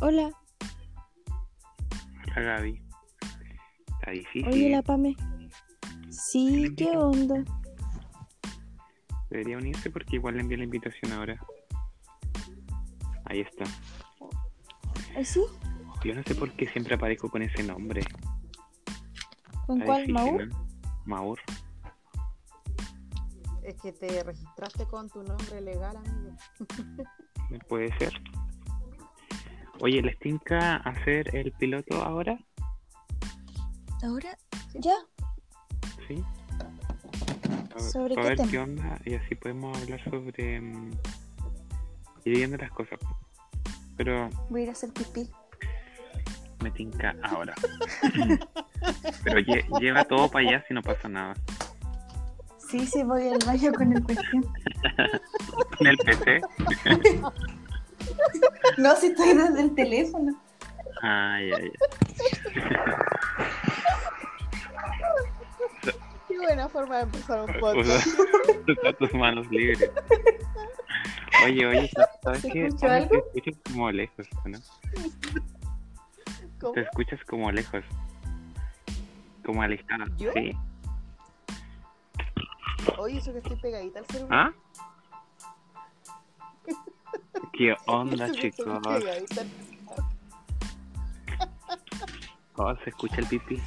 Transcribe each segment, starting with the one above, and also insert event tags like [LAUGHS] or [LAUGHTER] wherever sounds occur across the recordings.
Hola. Hola Gaby. Está difícil. Oye, la Pame. Sí, ¿qué onda? Debería unirse porque igual le envié la invitación ahora. Ahí está. ¿Ah, sí? Yo no sé por qué siempre aparezco con ese nombre. ¿Con Está cuál, difícil, Maur? ¿no? Maur. Es que te registraste con tu nombre legal, amigo. Puede ser. Oye, ¿les tinca hacer el piloto ahora? ¿Ahora? ¿Ya? Sí. A ¿Sobre a qué ver tema? qué onda y así podemos hablar sobre. mm, ir viendo las cosas. Pero Voy a ir a hacer pipí. me tinca ahora. [LAUGHS] Pero lle- lleva todo para allá si no pasa nada. Sí, sí, voy al baño con el cuestión. [LAUGHS] En el PC. [LAUGHS] [LAUGHS] No, si estoy desde el teléfono. Ay, ay, Qué buena forma de empezar un ay. podcast. Usa tus manos libres. Oye, oye, ¿sabes ¿Se qué? algo? Te escuchas como lejos, ¿no? ¿Cómo? Te escuchas como lejos. Como alejada. ¿Yo? Sí. Oye, eso que estoy pegadita al celular. ¿Ah? ¿Qué [LAUGHS] onda, chicos? Oh, se escucha el pipí.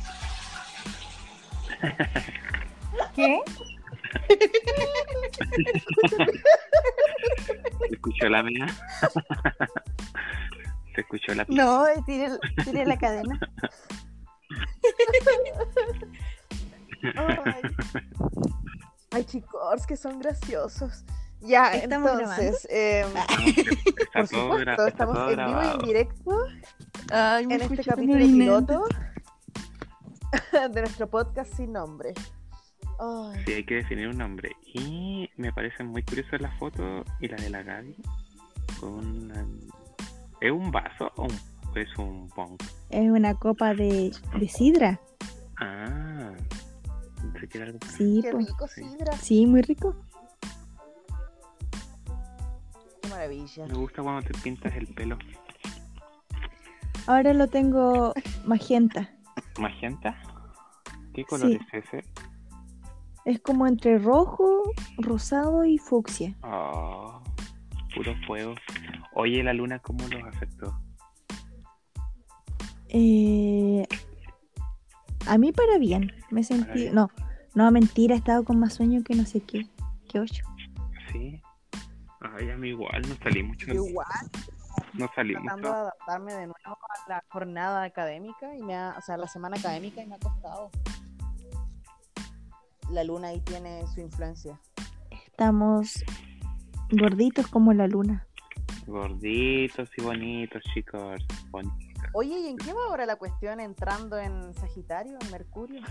¿Qué? ¿Se escuchó la mía? ¿Se escuchó la pipí? No, tiré, tiré la cadena. [LAUGHS] Ay. Ay, chicos, que son graciosos. Ya, ¿Estamos entonces, Está [LAUGHS] por supuesto, estamos en vivo y en directo Ay, en este capítulo piloto [LAUGHS] de nuestro podcast sin nombre. Ay, Sí, hay que definir un nombre. Y me parece muy curioso la foto y la de la Gaby. Con una- ¿Es un vaso o un- es un pong? Es una copa de, de sidra. Ah, pensé que era algo Sí, qué pues. rico, sí. Sidra. Sí, muy rico. Maravilla. Me gusta cuando te pintas el pelo. Ahora lo tengo magenta. ¿Magenta? ¿Qué color Sí. es ese? Es como entre rojo, rosado y fucsia. Oh, puro fuego. Oye, la luna, ¿cómo los afectó? Eh, a mí para bien. Me sentí. No, no, mentira, he estado con más sueño que no sé qué. Que ocho. Sí. Ay, a mí igual, no salí mucho. Igual, No salí tratando de adaptarme de nuevo a la jornada académica y me ha, o sea, la semana académica y me ha costado. La luna ahí tiene su influencia. Estamos gorditos como la luna. Gorditos y bonitos, chicos. Bonitos. Oye, ¿y en qué va ahora la cuestión entrando en Sagitario, en Mercurio?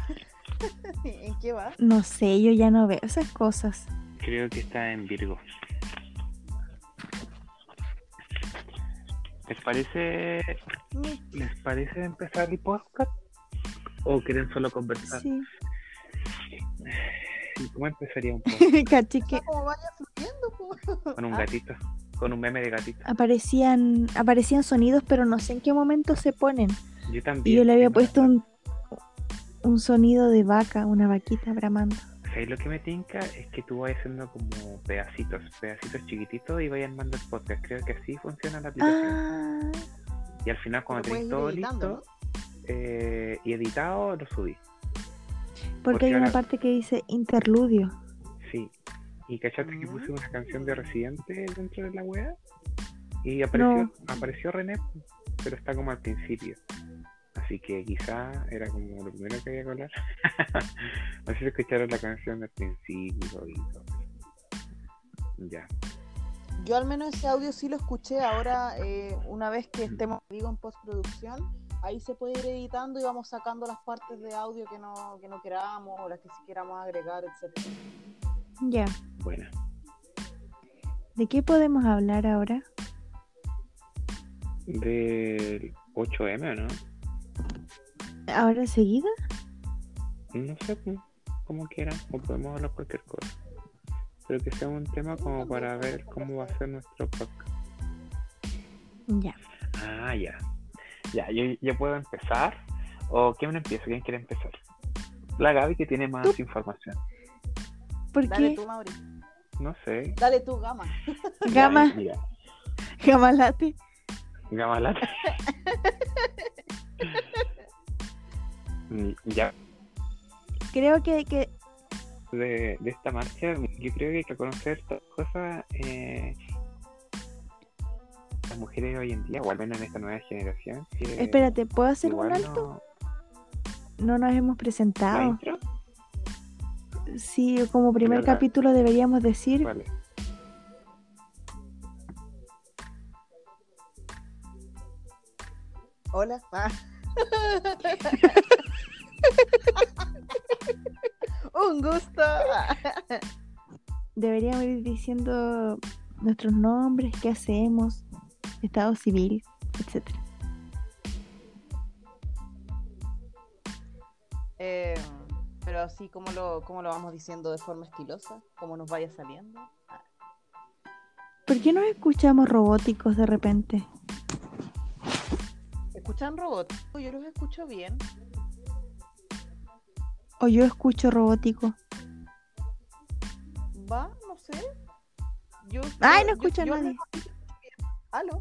[LAUGHS] ¿En qué va? No sé, yo ya no veo esas cosas. Creo que está en Virgo. ¿Les parece, ¿Les parece empezar el podcast? ¿O quieren solo conversar? Sí. ¿Y ¿Cómo empezaría un [LAUGHS] podcast? Como vaya fluyendo. Con un Ah, gatito. Con un meme de gatito. aparecían, aparecían sonidos, pero no sé en qué momento se ponen. Yo Y también. yo le había puesto un, un sonido de vaca, una vaquita bramando. ¿Sabes lo que me tinca? Es que tú vas haciendo como pedacitos, pedacitos chiquititos y vayas armando el podcast. Creo que así funciona la aplicación. Ah, Y al final, cuando ir todo editando, listo eh, y editado, lo subí. porque Porque hay una ahora- parte que dice interludio. Sí. Y cachaste que Mm. puse una canción de Residente dentro de la web. Y apareció, No. apareció René, pero está como al principio. Así que quizá era como lo primero que había que hablar. no sé si escucharon la canción del principio y todo. Ya. Yo al menos ese audio sí lo escuché ahora, eh, una vez que estemos digo, en postproducción, ahí se puede ir editando y vamos sacando las partes de audio que no, que no queramos o las que sí queramos agregar, etc. Ya. Buena. ¿De qué podemos hablar ahora? Del 8M, ¿o no? ¿Ahora seguida? No sé, pues, como quieran, o podemos hablar cualquier cosa. Pero que sea un tema como para ver cómo va a ser nuestro podcast. Ya. Ah, ya. Ya, yo, yo puedo empezar. ¿O quién empieza? ¿Quién quiere empezar? La Gaby que tiene más Tú. información. ¿Por Dale qué? tú, Mauri. No sé. Dale tú, Gama. Gama, Ya, gama [LAUGHS] ya, Creo que, que de, de esta marcha, yo creo que hay que conocer todas las cosas. Eh, las mujeres hoy en día, o al menos en esta nueva generación. que espérate, ¿puedo hacer un alto? no- No nos hemos ¿La presentado. intro? Sí, como primer Verdad. capítulo deberíamos decir Vale. Hola. Ah. [LAUGHS] Un gusto. Deberíamos ir diciendo nuestros nombres, qué hacemos, estado civil, etcétera. Eh, pero así como lo, como lo vamos diciendo de forma estilosa, como nos vaya saliendo. ¿Por qué nos escuchamos robóticos de repente? ¿Escuchan robots? Yo los escucho bien. O yo escucho robótico. Va, no sé. Yo, Ay, yo- no escucho a yo- nadie. Aló.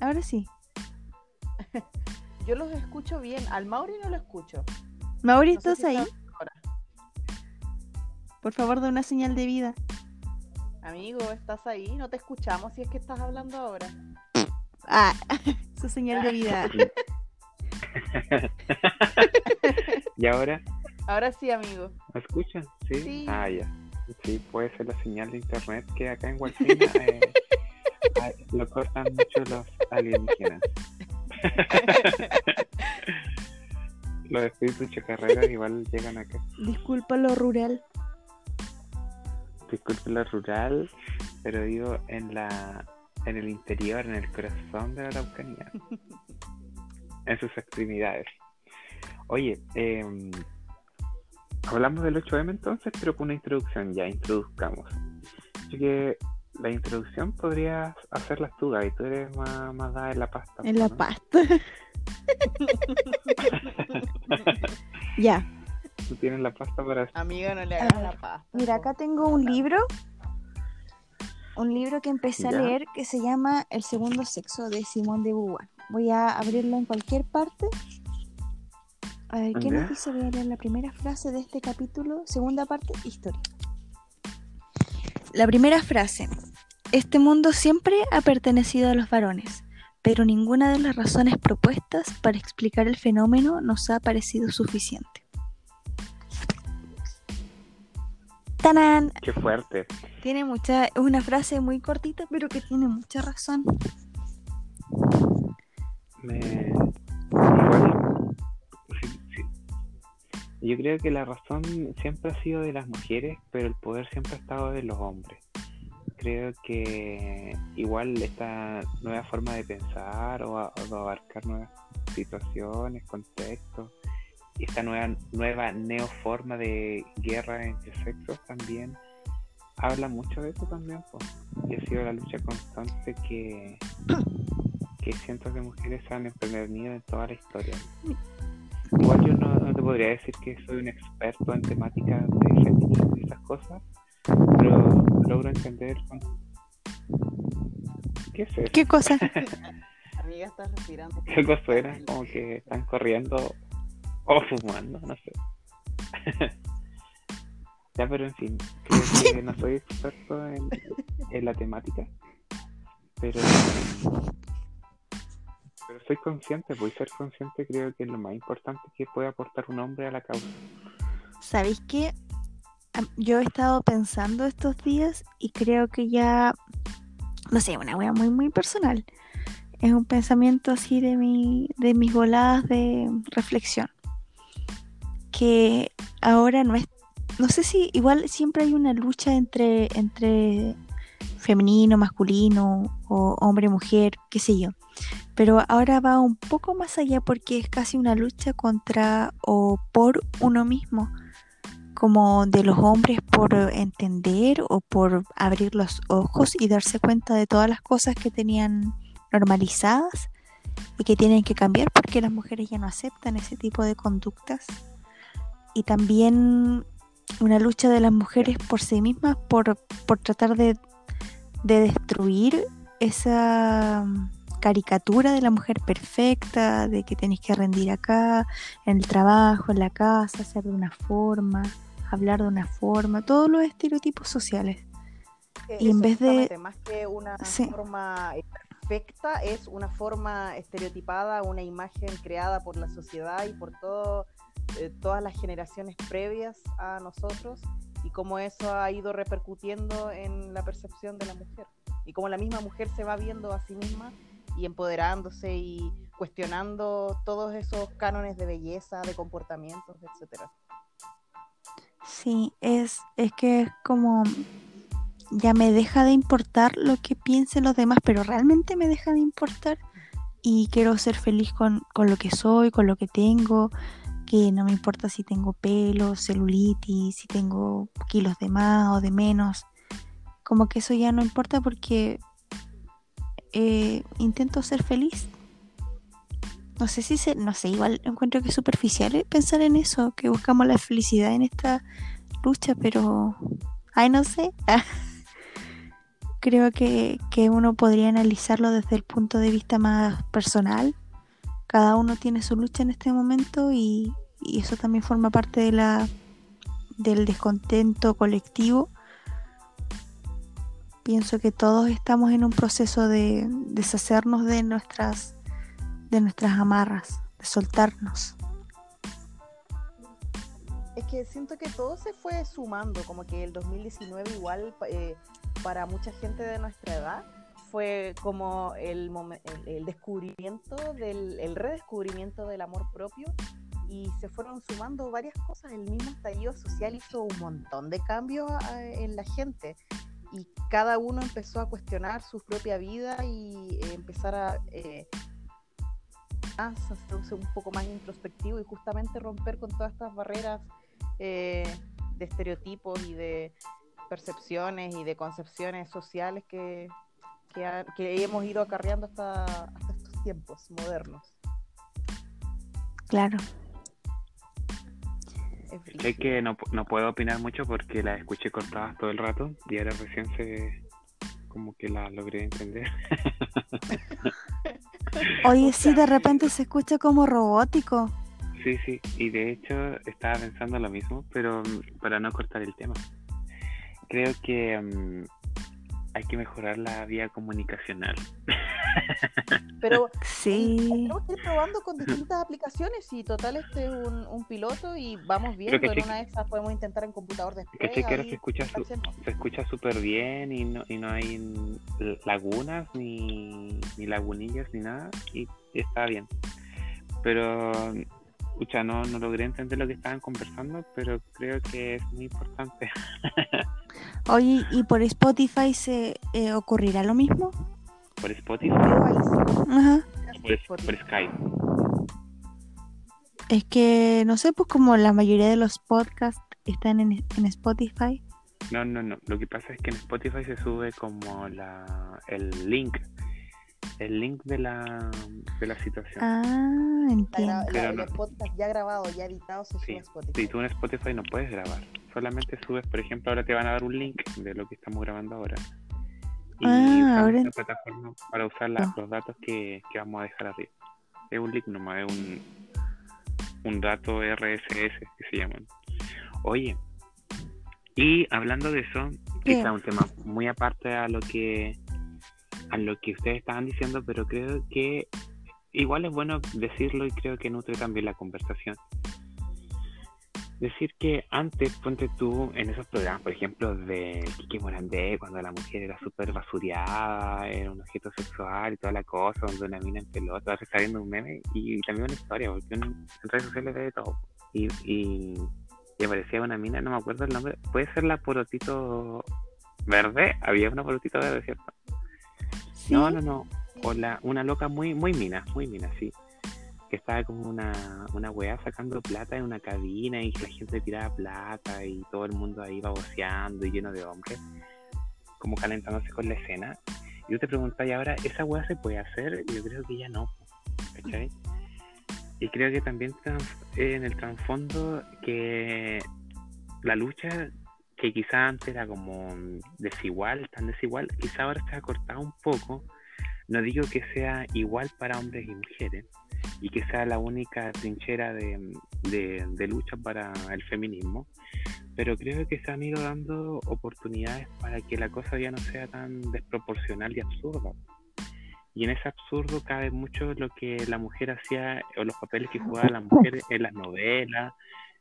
Ahora sí. [LAUGHS] Yo los escucho bien. Al Mauri no lo escucho. Mauri, No ¿estás si ahí? ahora. Por favor, da una señal de vida. Amigo, ¿estás ahí? No te escuchamos si es que estás hablando ahora. Ah, [LAUGHS] su señal de vida. [LAUGHS] [LAUGHS] ¿Y ahora? Ahora sí, amigo. ¿Me escuchan? ¿Sí? Sí. Ah, ya. Sí, puede ser la señal de internet que acá en Guatemala eh, [LAUGHS] lo cortan mucho los alienígenas. [LAUGHS] los espíritus chacarreros igual llegan acá. Disculpa lo rural. Disculpe lo rural, pero digo en la en el interior, en el corazón de la Araucanía. en sus extremidades. Oye, eh, hablamos del 8M entonces, pero con una introducción, ya introduzcamos. Así que la introducción podrías hacerla tú, Gaby, tú eres más, más dada en la pasta. En la pasta. [LAUGHS] ya. Tú tienes la pasta para... Amiga, no le hagas la pasta. Mira, acá tengo un libro. Un libro que empecé a leer que se llama El segundo sexo de Simón de Beauvoir. Voy a abrirlo en cualquier parte. A ver, ¿qué nos dice? Voy a leer la primera frase de este capítulo. Segunda parte, historia. La primera frase. Este mundo siempre ha pertenecido a los varones, pero ninguna de las razones propuestas para explicar el fenómeno nos ha parecido suficiente. ¡Tanán! Qué fuerte. Tiene mucha, es una frase muy cortita, pero que tiene mucha razón. Me... Yo creo que la razón siempre ha sido de las mujeres, pero el poder siempre ha estado de los hombres. Creo que igual esta nueva forma de pensar o, a- abarcar nuevas situaciones, contextos, esta nueva, nueva neoforma de guerra entre sexos también habla mucho de eso también. po. Y ha sido la lucha constante que, que cientos de mujeres han emprendido en toda la historia. Igual yo no, no te podría decir que soy un experto en temáticas de feminismo y esas cosas, pero logro entender con- qué es eso, ¿Qué cosa? [LAUGHS] Amiga, estás respirando. qué cosa suena, como que están corriendo o fumando, no sé. [LAUGHS] ya, pero en fin, creo que [LAUGHS] no soy experto en, en la temática, pero pero soy consciente, voy a ser consciente creo que es lo más importante que puede aportar un hombre a la causa. ¿Sabéis qué? Yo he estado pensando estos días y creo que ya, no sé, una wea muy, muy personal. Es un pensamiento así de, mi, de mis voladas de reflexión. Que ahora no es, no sé si igual siempre hay una lucha entre, entre femenino, masculino o hombre, mujer, qué sé yo. Pero ahora va un poco más allá porque es casi una lucha contra o por uno mismo como de los hombres por entender o por abrir los ojos y darse cuenta de todas las cosas que tenían normalizadas y que tienen que cambiar porque las mujeres ya no aceptan ese tipo de conductas. Y también una lucha de las mujeres por sí mismas, por, por tratar de, de destruir esa caricatura de la mujer perfecta, de que tenés que rendir acá, en el trabajo, en la casa, hacer de una forma, hablar de una forma, todos los estereotipos sociales. Eh, Y en vez de- Más que una Sí. forma eh, perfecta, es una forma estereotipada, una imagen creada por la sociedad y por todo, eh, todas las generaciones previas a nosotros y cómo eso ha ido repercutiendo en la percepción de la mujer. Y cómo la misma mujer se va viendo a sí misma y empoderándose y cuestionando todos esos cánones de belleza, de comportamientos, etcétera. Sí, es, es que es como ya me deja de importar lo que piensen los demás, pero realmente me deja de importar y quiero ser feliz con, con lo que soy, con lo que tengo, que no me importa si tengo pelo, celulitis, si tengo kilos de más o de menos, como que eso ya no importa porque eh, intento ser feliz. No sé si se, no sé, igual encuentro que es superficial pensar en eso, que buscamos la felicidad en esta lucha, pero ay no sé. [LAUGHS] Creo que, que uno podría analizarlo desde el punto de vista más personal. Cada uno tiene su lucha en este momento y, y eso también forma parte de la del descontento colectivo. Pienso que todos estamos en un proceso de deshacernos de nuestras de nuestras amarras, de soltarnos. Es que siento que todo se fue sumando, como que el 2019 igual eh, para mucha gente de nuestra edad fue como el, el, el descubrimiento, del, el redescubrimiento del amor propio y se fueron sumando varias cosas. El mismo estallido social hizo un montón de cambios eh, en la gente y cada uno empezó a cuestionar su propia vida y eh, empezar a... eh, hacerse un poco más introspectivo y justamente romper con todas estas barreras eh, de estereotipos y de percepciones y de concepciones sociales que, que hemos ido acarreando hasta, hasta estos tiempos modernos. Claro. Es Sé que no, no puedo opinar mucho porque las escuché cortadas todo el rato y ahora recién se como que las logré entender. [LAUGHS] Oye, O sí, de repente se escucha como robótico. Sí, sí, y de hecho estaba pensando lo mismo, pero mm, para no cortar el tema. Creo que mm, hay que mejorar la vía comunicacional. [LAUGHS] Pero Sí. tenemos que ir probando con distintas aplicaciones y total este es un, un piloto y vamos viendo. que En sí- una de esas podemos intentar en computador después. Que ahora se escucha su- se escucha súper bien y no, y no hay lagunas ni, ni lagunillas ni nada y está bien. Pero, escucha, no, no logré entender lo que estaban conversando, pero creo que es muy importante. [LAUGHS] Oye, ¿y por Spotify se eh, ocurrirá lo mismo? Por Spotify, Ajá. por, por Skype. Es que, no sé, pues como la mayoría de los podcasts están en, en Spotify. No, no, no. Lo que pasa es que en Spotify se sube como la, el link. El link de la, de la situación. Ah, entiendo. Pero el podcast ya grabado, ya editado, se sube Sí, a Spotify. Si tú en Spotify no puedes grabar, solamente subes, por ejemplo, ahora te van a dar un link de lo que estamos grabando ahora. Y Ah, ahora esta plataforma para usar la- entiendo. los datos que, que vamos a dejar arriba. Es un link nomás, es un, un dato RSS que se llaman. Oye, y hablando de eso, ¿Qué? quizá un tema muy aparte a lo que a lo que ustedes estaban diciendo, pero creo que igual es bueno decirlo y creo que nutre también la conversación. Decir que antes, ponte tú en esos programas, por ejemplo, de Kiki Morandé, cuando la mujer era súper basureada, era un objeto sexual y toda la cosa, donde una mina en pelota, ahora está viendo un meme y, también una historia, porque uno en redes sociales ve de todo. Y, y, y aparecía una mina, no me acuerdo el nombre, puede ser la Porotito Verde, había una Porotito Verde, ¿cierto? Sí. No, no, no. O la, una loca muy, muy mina, muy mina, sí. Que estaba como una, una weá sacando plata en una cabina y la gente tiraba plata y todo el mundo ahí baboseando y lleno de hombres, como calentándose con la escena. Y yo te preguntáis ahora, ¿esa weá se puede hacer? Yo creo que ya no. ¿cachai? Y creo que también en el trasfondo que la lucha que quizá antes era como desigual, tan desigual, quizá ahora se ha cortado un poco. No digo que sea igual para hombres y mujeres y que sea la única trinchera de, de lucha para el feminismo, pero creo que se han ido dando oportunidades para que la cosa ya no sea tan desproporcional y absurda. Y en ese absurdo cabe mucho lo que la mujer hacía o los papeles que jugaba la mujer en las novelas,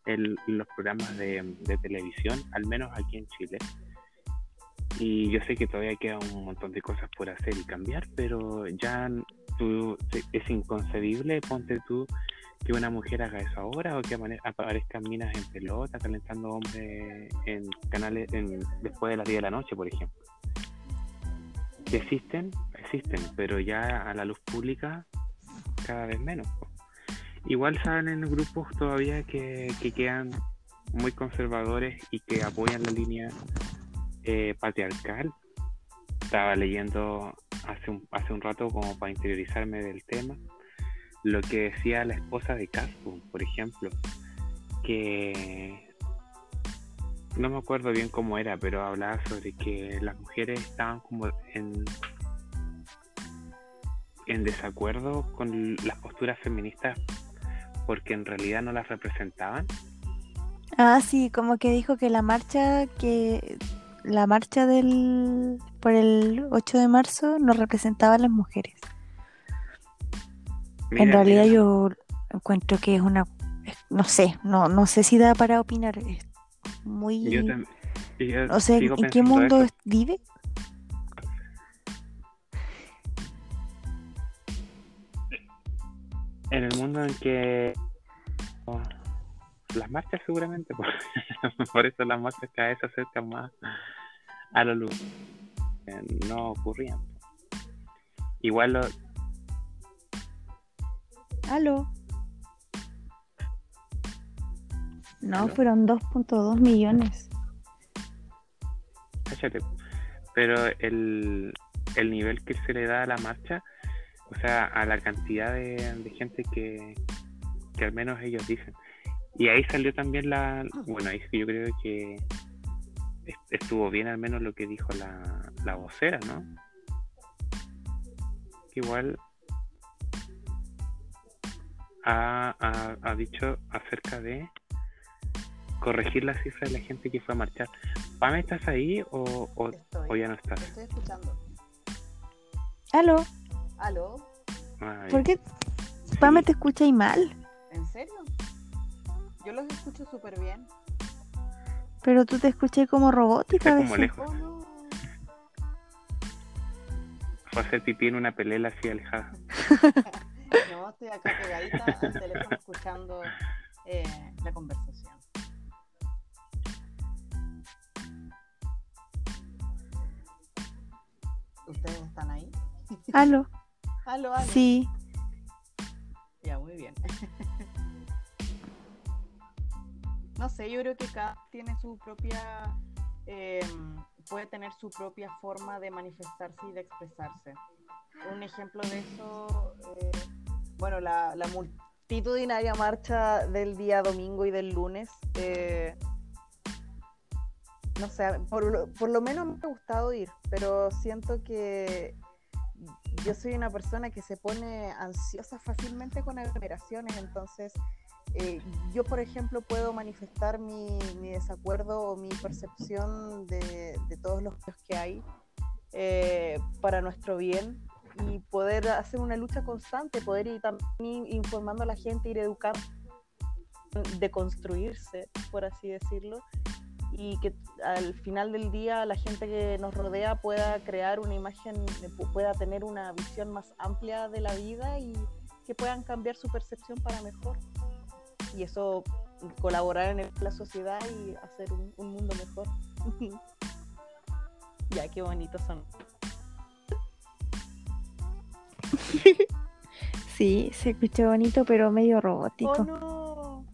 en los programas de, televisión, al menos aquí en Chile. Y yo sé que todavía queda un montón de cosas por hacer y cambiar, pero ya es inconcebible, ponte tú, que una mujer haga eso ahora o que aparezcan minas en pelota calentando hombres en canales en, después de las 10 de la noche, por ejemplo. Que existen, existen, pero ya a la luz pública cada vez menos. Igual salen grupos todavía que, que quedan muy conservadores y que apoyan la línea eh, patriarcal. Estaba leyendo hace un, hace un rato como para interiorizarme del tema lo que decía la esposa de Caspo, por ejemplo, que no me acuerdo bien cómo era, pero hablaba sobre que las mujeres estaban como en en desacuerdo con las posturas feministas porque en realidad no las representaban. Ah, sí, como que dijo que la marcha que la marcha del por el 8 de marzo no representaba a las mujeres en realidad yo encuentro que es una, no sé, no, no sé si da para opinar. Es muy... no sé, ¿en qué mundo vive? En el mundo en que las marchas seguramente, [LAUGHS] por, eso las marchas cada vez se acercan más a la luz. Eh, no ocurrían. Igual lo, ¿Aló? No, fueron 2.2 millones. Pero el, el nivel que se le da a la marcha, o sea, a la cantidad de, gente que, que al menos ellos dicen. Y ahí salió también la. Bueno, ahí yo creo que estuvo bien al menos lo que dijo la, la vocera, ¿no? igual ha, dicho acerca de corregir la cifra de la gente que fue a marchar. Pame, ¿estás ahí o, o, ya no estás? estoy escuchando. ¿Aló? ¿Aló? ¿Por qué Pame te escucha y mal? ¿En serio? Yo los escucho súper bien. Pero tú te escuché como robótica. como lejos. Oh, Fue a hacer pipí en una pelela así alejada. [LAUGHS] No, estoy acá pegadita al teléfono escuchando eh, la conversación. ¿Ustedes están ahí? ¿Aló? [LAUGHS] ¿Aló, aló? Sí. Ya, muy bien. [LAUGHS] no sé, yo creo que cada tiene su propia... Eh, puede tener su propia forma de manifestarse y de expresarse. Un ejemplo de eso... Eh, bueno, la, multitudinaria marcha del día domingo y del lunes, eh, no sé, por, lo menos me ha gustado ir, pero siento que yo soy una persona que se pone ansiosa fácilmente con aglomeraciones, entonces eh, yo, por ejemplo, puedo manifestar mi, desacuerdo o mi percepción de, todos los que hay eh, para nuestro bien y poder hacer una lucha constante, poder ir también informando a la gente, ir educando, de construirse, por así decirlo, y que al final del día la gente que nos rodea pueda crear una imagen, pueda tener una visión más amplia de la vida y que puedan cambiar su percepción para mejor. Y eso colaborar en la sociedad y hacer un, un mundo mejor. [LAUGHS] ya, qué bonitos son. [LAUGHS] sí, se escucha bonito, pero medio robótico. Oh, no.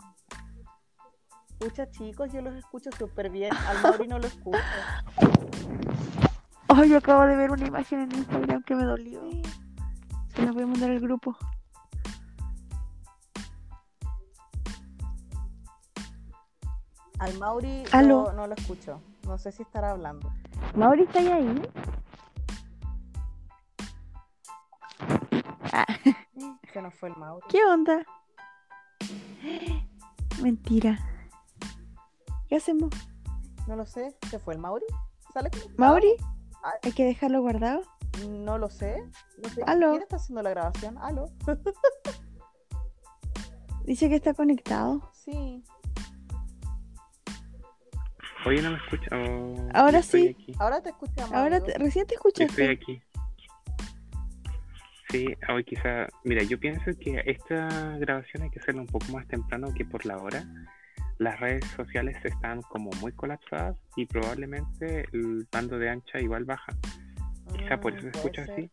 Escucha, chicos, yo los escucho súper bien. Al Mauri no lo escucho. [LAUGHS] Ay, yo acabo de ver una imagen en Instagram que me dolió. Se la voy a mandar al grupo. Al Mauri Aló. yo no lo escucho. No sé si estará hablando. Mauri, ¿está ahí? Ah, [LAUGHS] Se nos fue el Mauri. ¿Qué onda? Mentira. ¿Qué hacemos? No lo sé. ¿Se fue el Mauri? ¿Sale conectado? ¿Mauri? Ah. ¿Hay que dejarlo guardado? No lo sé. No sé. Aló. ¿Quién está haciendo la grabación? ¿Aló? [LAUGHS] Dice que está conectado. Sí. Oye, no me escucha. Oh, Ahora sí. aquí. Ahora te escuchamos. Ahora te- recién te Yo estoy escuchaste. aquí. Sí, hoy quizá. Mira, yo pienso que esta grabación hay que hacerla un poco más temprano que por la hora. Las redes sociales están como muy colapsadas y probablemente el bando de ancha igual baja. Quizá por Mm, eso se puede escucha ser. así.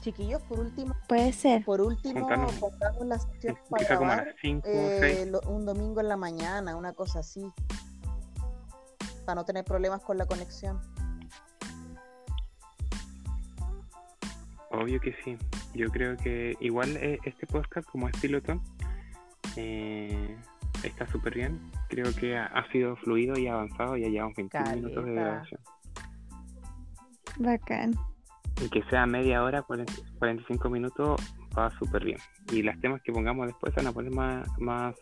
Chiquillos, por último, Puede ser. por último, Juntarnos. pongamos la sesión para Quizá como a las 5 o eh, 6. lo- un domingo en la mañana, una cosa así. Para no tener problemas con la conexión. Obvio que sí. Yo creo que igual eh, este podcast como es piloto eh, está súper bien. Creo que ha, ha sido fluido y avanzado. Ya llevamos 21 minutos de grabación. Bacán. Y que sea media hora, 40 45 minutos, va súper bien. Y los temas que pongamos después van a poner más, más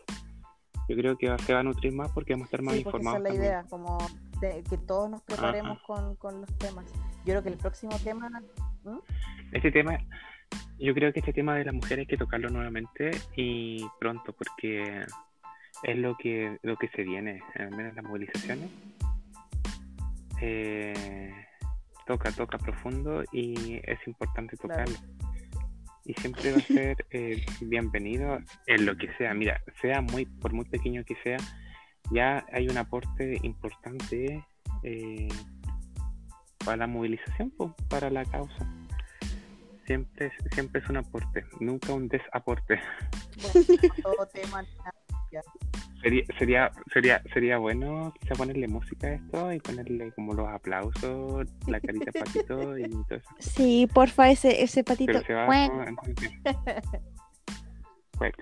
yo creo que se va a nutrir más porque vamos a estar más Sí, porque esa informados. es la también. idea, como de- que todos nos preparemos con, con los temas. Yo creo que el próximo tema, Este tema, yo creo que este tema de las mujeres hay que tocarlo nuevamente y pronto porque es lo que lo que se viene, al menos las movilizaciones. Eh, toca, toca profundo y es importante Claro. Y siempre va a ser eh, bienvenido en lo que sea. Mira, sea muy por muy pequeño que sea, ya hay un aporte importante eh, para la movilización, po, para la causa. Siempre siempre es un aporte, nunca un desaporte. Sería, sería, sería, sería bueno quizá ponerle música a esto y ponerle como los aplausos, la carita patito y todo eso. Sí, porfa, ese, ese patito. Pero se va entonces, Cuec.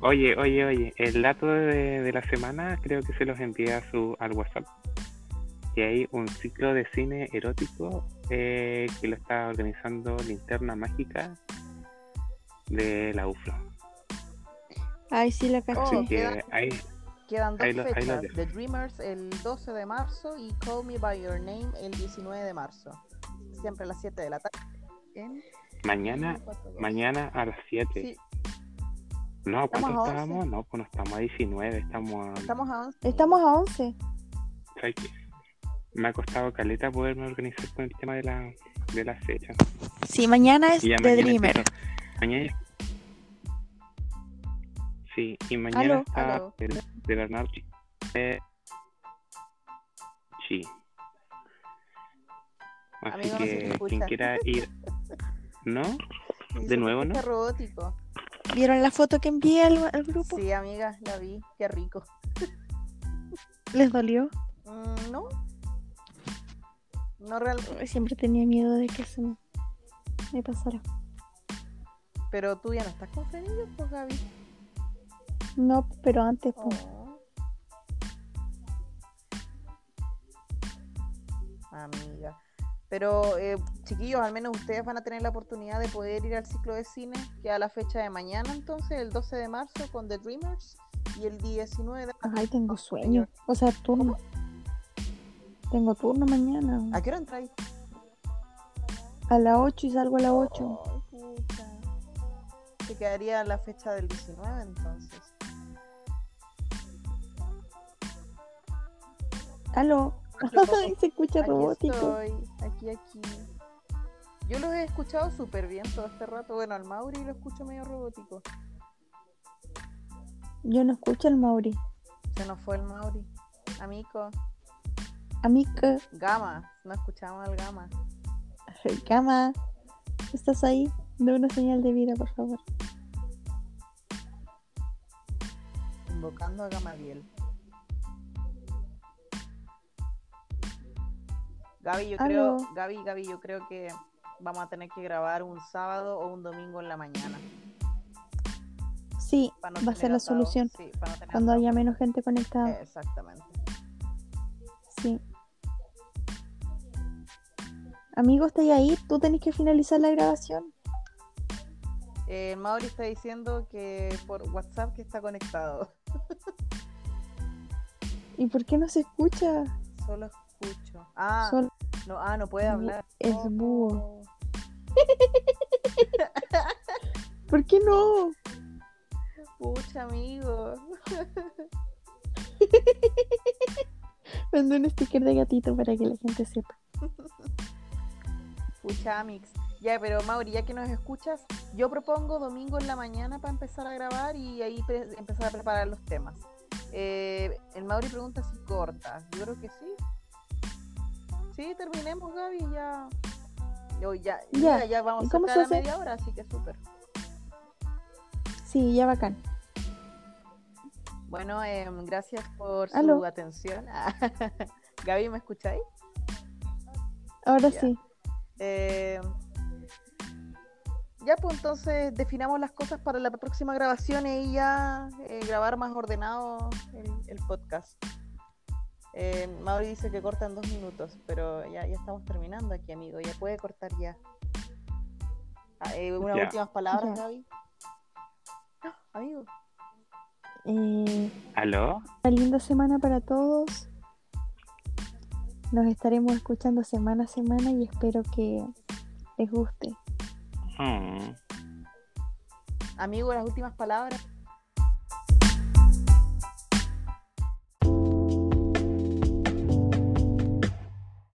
Oye, oye, oye, el dato de, de la semana creo que se los envié a su, al WhatsApp. Que hay un ciclo de cine erótico eh, que lo está organizando Linterna Mágica de la UFLO. Ay, sí, la caché. Oh, Así que ahí, Quedan dos Ahí lo- ahí lo fechas, dejo. The Dreamers el 12 de marzo y Call Me By Your Name el 19 de marzo. Siempre a las 7 de la tarde. En mañana, 4-2. mañana a las 7. Sí, No, ¿cuánto Estamos estábamos? 11. No, pues no estamos a 19, estamos a... estamos a 11. Estamos a 11. ¿sabes qué? Me ha costado caleta poderme organizar con el tema de la, de la fecha. Sí, mañana es The mañana Dreamer. empiezo. Mañana. Sí, y mañana Aló, está aló. el de Bernardo Chi. Eh. Así Amigo, no que escucha. quien quiera ir. ¿No? Sí, De nuevo, ¿no? robótico. ¿Vieron la foto que envié al, al grupo? Sí, amiga, la vi. Qué rico. ¿Les dolió? Mm, no. No realmente. Siempre tenía miedo de que se me, me pasara. Pero tú ya no estás con frenillos, pues, Gaby. No, pero antes, pues. Oh. Amiga. Pero, eh, chiquillos, al menos ustedes van a tener la oportunidad de poder ir al ciclo de cine, que a la fecha de mañana, entonces, el 12 de marzo, con The Dreamers, y el 19 de Ay, tengo sueño. O sea, turno. Tengo turno mañana. ¿A qué hora entráis? A las 8 y salgo a las 8. Ay, pucha. Te quedaría la fecha del 19, entonces. Aló. Ay, [LAUGHS] se escucha Aquí robótico. estoy, aquí, aquí. Yo los he escuchado súper bien todo este rato. Bueno, al Mauri lo escucho medio robótico. Yo no escucho al Mauri. Se nos fue el Mauri. Amico. Amica, Gama. No escuchamos al Gama. cama. ¿Estás ahí? De una señal de vida, por favor. Invocando a Gamaliel. Gaby, yo creo. Gaby, Gaby, yo creo que vamos a tener que grabar un sábado o un domingo en la mañana. Sí, no va a ser la atado- solución. sí, no Cuando atado. haya menos gente conectada. Exactamente. Sí. Amigo, ¿estáis ahí? Tú tenés que finalizar la grabación. Eh, Mauri está diciendo que por WhatsApp que está conectado. ¿Y por qué no se escucha? [LAUGHS] Solo escucho. Ah, Solo no, ah, no puede hablar. es búho. [LAUGHS] ¿Por qué no? Pucha, amigo. Mandé un sticker de gatito para que la gente sepa. [LAUGHS] Pucha, Amix. Ya, pero Mauri, ya que nos escuchas, yo propongo domingo en la mañana para empezar a grabar y ahí empezar a preparar los temas. Eh, el Mauri pregunta si corta. Yo creo que sí. Sí, terminemos, Gaby, ya. Yo ya, Ya. ya, ya vamos ¿Y a la media hora, así que súper. Sí, ya bacán. Bueno, em, gracias por su atención. [LAUGHS] Gaby, ¿me escucháis? Ahora Ya. sí. Eh, ya, pues entonces definamos las cosas para la próxima grabación y ya eh, grabar más ordenado el, el podcast. Eh, Mauri dice que corta en dos minutos, pero ya, ya estamos terminando aquí, amigo. Ya puede cortar ya. Ah, eh, unas últimas palabras. Gaby. ¡Ah! Amigo. Eh, ¿Aló? una linda semana para todos. Nos estaremos escuchando semana a semana y espero que les guste. Hmm. Amigo, las últimas palabras.